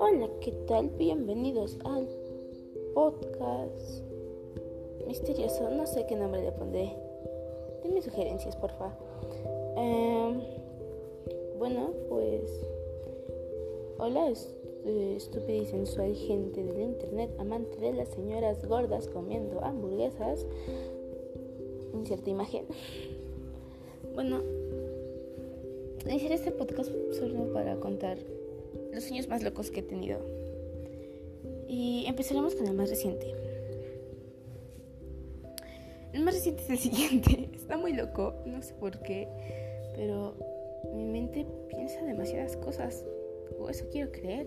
Hola, ¿qué tal? Bienvenidos al podcast misterioso. No sé qué nombre le pondré. Dime sugerencias, por favor. Em, bueno, pues. Hola, eh, estúpida y sensual gente del internet, amante de las señoras gordas comiendo hamburguesas. Cierta imagen. Bueno, iniciaré este podcast solo para contar los sueños más locos que he tenido. Y empezaremos con el más reciente. El más reciente es el siguiente. Está muy loco, no sé por qué, pero mi mente piensa demasiadas cosas. O eso quiero creer.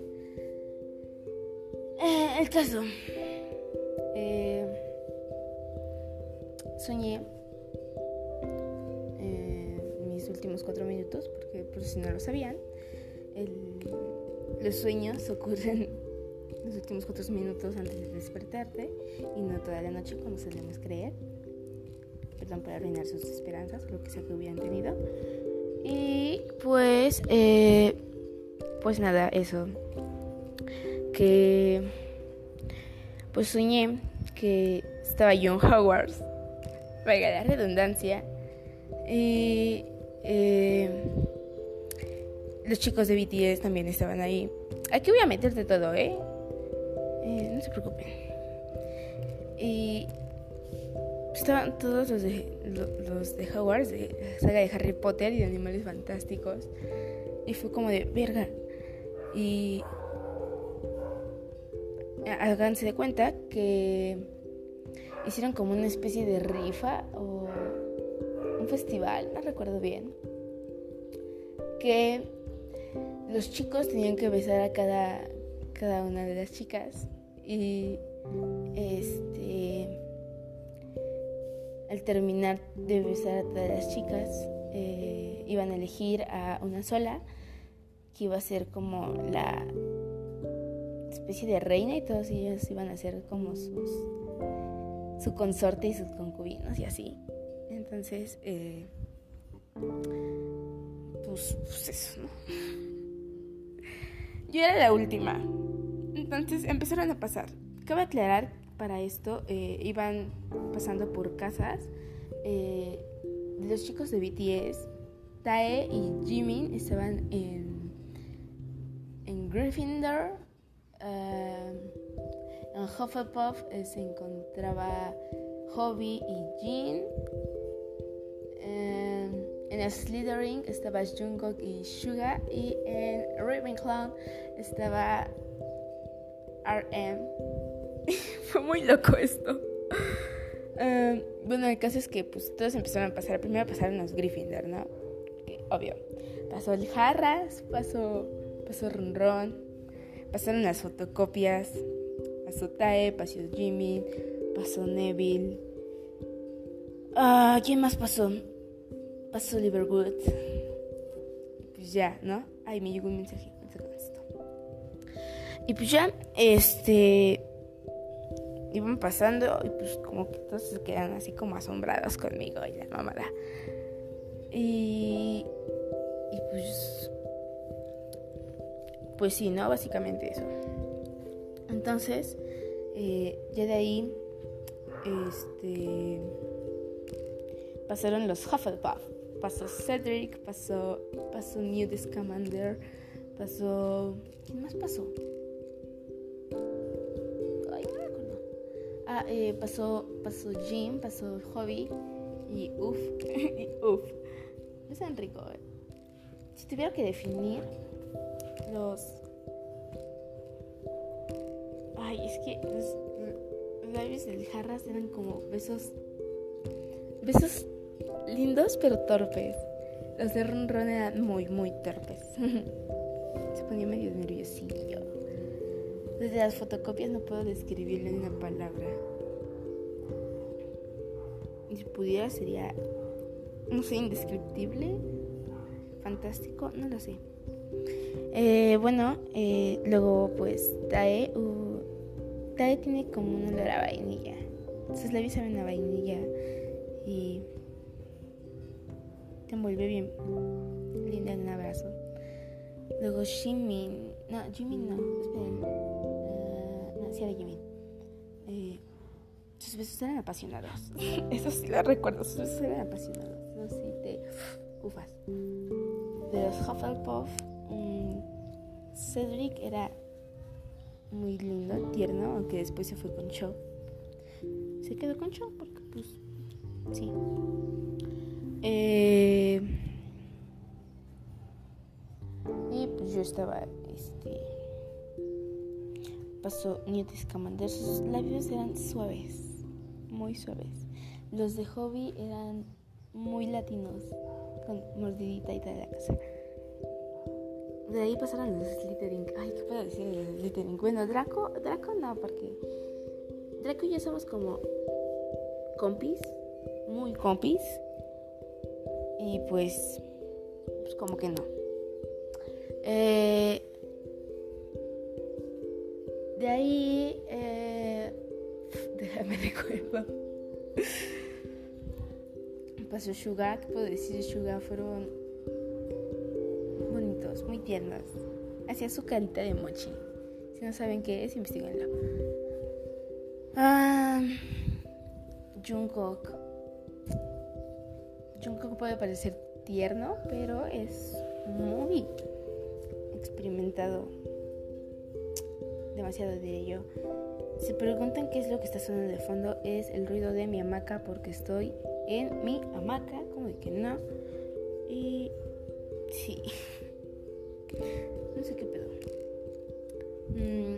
Eh, el caso. Eh, soñé mis últimos cuatro minutos, porque por si no lo sabían, los sueños ocurren los últimos cuatro minutos antes de despertarte y no toda la noche como solemos creer. Perdón por arruinar sus esperanzas, lo que sea que hubieran tenido. Y pues, pues nada, eso que pues soñé que estaba John Howard, vaya la redundancia, y eh, los chicos de BTS también estaban ahí. Aquí voy a meterte todo, ¿eh? ¿eh? no se preocupen. Y estaban todos los de, los de Howard, de la saga de Harry Potter y de Animales Fantásticos. Y fue como de verga. Y háganse de cuenta que hicieron como una especie de rifa o un festival, no recuerdo bien, que los chicos tenían que besar a cada, cada una de las chicas y este al terminar de besar a todas las chicas eh, iban a elegir a una sola que iba a ser como la especie de reina y todos ellos iban a ser como sus su consorte y sus concubinos y así. Entonces, eh, pues, pues, eso, ¿no? Yo era la última. Entonces empezaron a pasar. Cabe aclarar para esto, eh, iban pasando por casas eh, los chicos de BTS. Tae y Jimin estaban en, en Gryffindor en Hufflepuff eh, se encontraba Hobby y Jean. En Slytherin estaba Jungkook y Suga. Y en Ravenclaw estaba RM. Fue muy loco esto. bueno, el caso es que pues todos empezaron a pasar. Primero pasaron los Gryffindor, ¿no? obvio. Pasó el Jarras, pasó, pasó Ron Pasaron las fotocopias. Pasó Tae, pasó Jimmy, pasó Neville. Ah, ¿quién más pasó? Pasó Liverwood. Pues ya, ¿no? Ay, me llegó un mensaje. Y pues ya, este. Iban pasando y pues como que todos se quedan así como asombrados conmigo y la mamada. Y. Y pues pues sí, ¿no? Básicamente eso. Entonces, eh, ya de ahí, este, pasaron los Hufflepuff. Pasó Cedric, pasó, pasó Newt Scamander, pasó... ¿Quién más pasó? Ay, no me acuerdo. Ah, eh, pasó, pasó Jim, pasó Hobby y Uff, y Uff. Es tan rico, ¿eh? Si tuviera que definir los... Ay, es que los, labios del jarras eran como besos... Besos lindos pero torpes. Los de Ron Ron eran muy, muy torpes. Se ponía medio nerviosillo. Desde las fotocopias no puedo describirlo en una palabra. Si pudiera sería, no sé, indescriptible, fantástico, no lo sé. Eh, bueno, eh, luego pues Tae, uh, Tae tiene como un olor a vainilla. Sus labios saben a vainilla y te envuelve bien linda en un abrazo. Luego Jimin, no, Jimin no, esperen, uh, no, sí era Jimin. Eh, sus besos eran apasionados. Eso sí lo recuerdo, sus besos eran apasionados. No sí te ufas. De los Hufflepuff, um, Cedric era muy lindo, tierno, aunque después se fue con Cho. Se quedó con Cho porque, pues, sí. Eh, y pues yo estaba, este. Pasó Newt Scamander. Sus labios eran suaves, muy suaves. Los de Hobby eran muy latinos, con mordidita y tal la casa. De ahí pasaron los Slytherin. Ay, ¿qué puedo decir de los? Bueno, Draco, Draco no, porque Draco y yo somos como compis, muy compis. Y pues, pues como que no. Eh, de ahí, eh, déjame recuerdo. Pasó Suga, ¿qué puedo decir? Suga fueron bonitos, muy tiernos. Hacía su carita de mochi. Si no saben qué es, investiguenlo. Ah, Jungkook. Jungkook puede parecer tierno, pero es muy experimentado. Demasiado de ello. Se preguntan qué es lo que está sonando de fondo. Es el ruido de mi hamaca porque estoy en mi hamaca. Como de que no. Y sí. No sé qué pedo. Mm.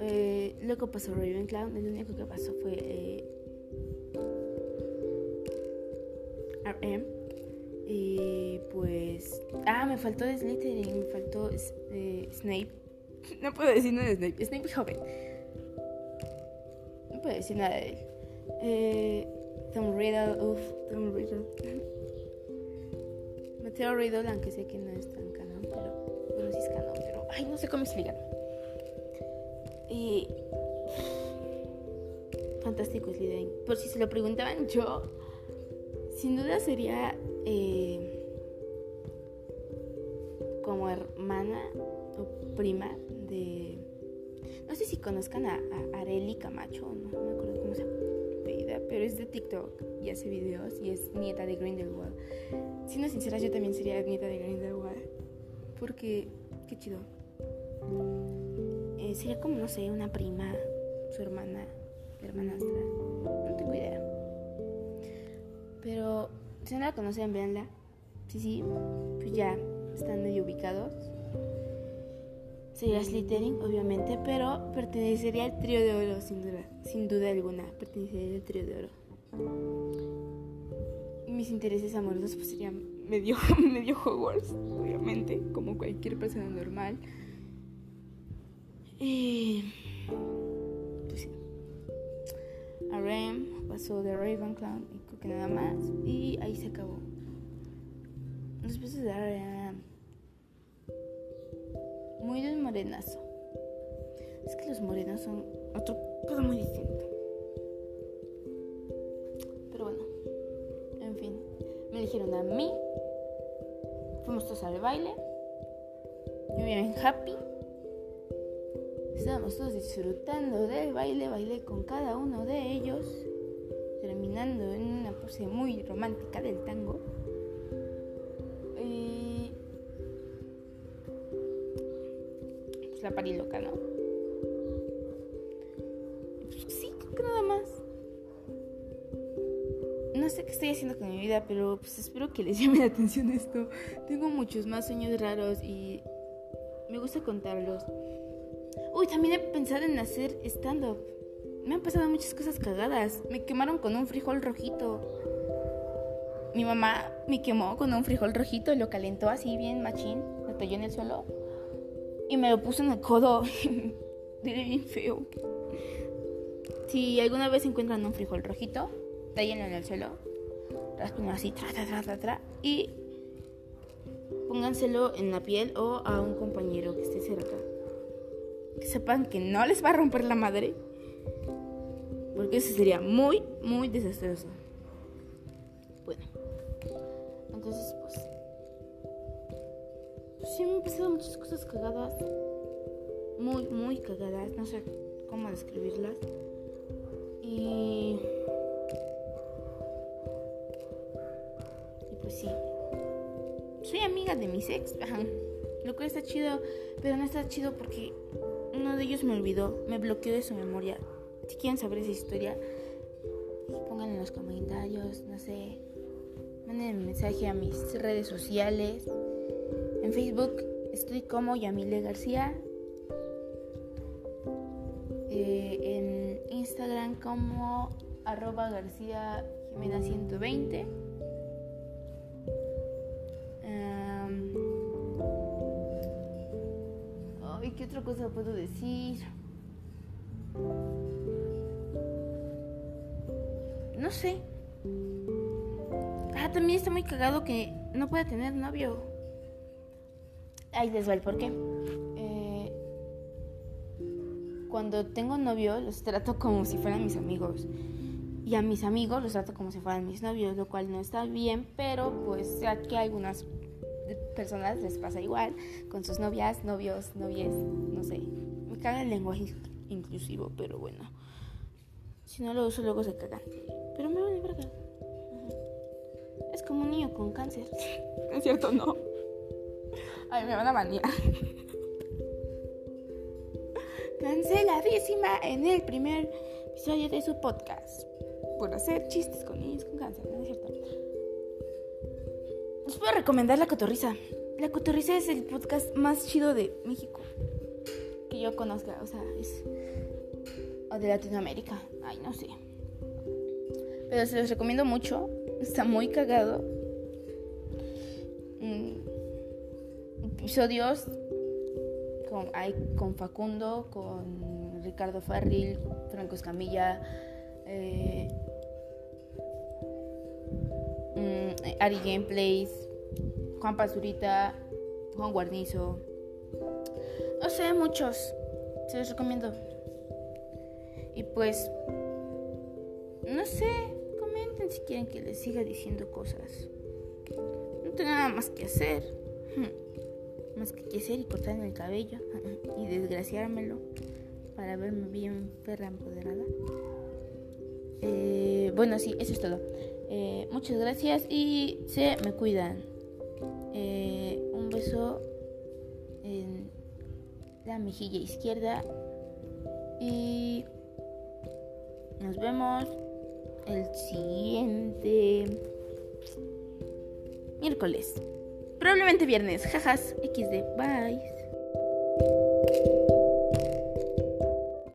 Eh, luego pasó Ravenclaw. El único que pasó fue eh, RM. Y pues. Ah, me faltó Slytherin. Me faltó eh, Snape. No puedo decir nada de Snape. Snape joven. No puedo decir nada de él. Eh, Tom Riddle. Uff, Tom Riddle. Mateo Riddle, aunque sé que no es tan canon, pero. Bueno, sí es canon, pero. Ay, no sé cómo explicarlo. Y. Fantástico Slytherin. Por si se lo preguntaban, yo. Sin duda sería. Eh, como hermana o prima de. No sé si conozcan a, a Areli Camacho, no, no, me acuerdo cómo se apellida, pero es de TikTok y hace videos y es nieta de Grindelwald. Siendo sincera, yo también sería nieta de Grindelwald. Porque, qué chido. Eh, sería como, no sé, una prima, su hermana, hermanastra. No tengo idea. Pero si no la conocen, véanla. Sí, sí, pues ya están medio ubicados. Sería Slytherin, obviamente, pero pertenecería al trío de oro, sin duda, sin duda alguna. Pertenecería al trío de oro. Mis intereses amorosos pues serían medio, medio Hogwarts, obviamente, como cualquier persona normal. Y. Pues sí. A Rem pasó de Ravenclaw nada más. Y ahí se acabó. Besos de Rem. Muy del morenazo. Es que los morenos son otro cosa muy distinto. Pero bueno, en fin. Me dijeron a mí. Fuimos todos al baile. Yo bien happy. Estábamos todos disfrutando del baile, bailé con cada uno de ellos, terminando en muy romántica del tango. Y pues la parí loca, ¿no? Pues sí, creo que nada más. No sé qué estoy haciendo con mi vida, pero pues espero que les llame la atención esto. Tengo muchos más sueños raros y me gusta contarlos. Uy, también he pensado en hacer stand-up. Me han pasado muchas cosas cagadas. Me quemaron con un frijol rojito. Mi mamá me quemó con un frijol rojito, lo calentó así bien machín, lo talló en el suelo y me lo puso en el codo. Bien feo. Si alguna vez encuentran un frijol rojito, tallenlo en el suelo, raspenlo así, tra, tra, tra, tra, tra, y pónganselo en la piel o a un compañero que esté cerca que sepan que no les va a romper la madre. Porque eso sería muy, muy desastroso. Bueno, entonces pues, pues sí me han pasado muchas cosas cagadas, muy, muy cagadas, no sé cómo describirlas. Y, y pues sí, soy amiga de mis ex, lo cual está chido, pero no está chido porque uno de ellos me olvidó, me bloqueó de su memoria. Si quieren saber esa historia, pongan en los comentarios, no sé, manden un mensaje a mis redes sociales. En Facebook estoy como Yamile García. Eh, en Instagram como arroba García Jimena 120. ¿Qué otra cosa puedo decir? No sé. Ah, también está muy cagado que no pueda tener novio. Ahí les va el por qué. Eh, cuando tengo novio, los trato como si fueran mis amigos. Y a mis amigos los trato como si fueran mis novios, lo cual no está bien, pero pues sé que algunas personas les pasa igual con sus novias, novios, novies, no sé. Me caga el lenguaje inclusivo, pero bueno. Si no lo uso, luego se cagan. Pero me vale verga. Es como un niño con cáncer. ¿Es cierto? No. Ay, me van a banear. Canceladísima en el primer episodio de su podcast. Por hacer chistes con niños con cáncer, ¿no es cierto? Les puedo recomendar La Cotorriza. La Cotorriza es el podcast más chido de México. Que yo conozca, o sea, es... De Latinoamérica. Ay, no sé. Pero se los recomiendo mucho. Está muy cagado. Mm, episodios con, con Facundo, con Ricardo Farril, Franco Escamilla, eh, mm, Ari Gameplays, Juan Pazurita, Juan Guarnizo. No sé, muchos. Se los recomiendo. Y pues, no sé, comenten si quieren que les siga diciendo cosas. No tengo nada más que hacer. Más que hacer y cortarme el cabello y desgraciármelo para verme bien perra empoderada. Eh, bueno, sí, eso es todo. Eh, muchas gracias y se me cuidan. Eh, un beso en la mejilla izquierda y nos vemos el siguiente miércoles. Probablemente viernes. Jajas. XD. Bye.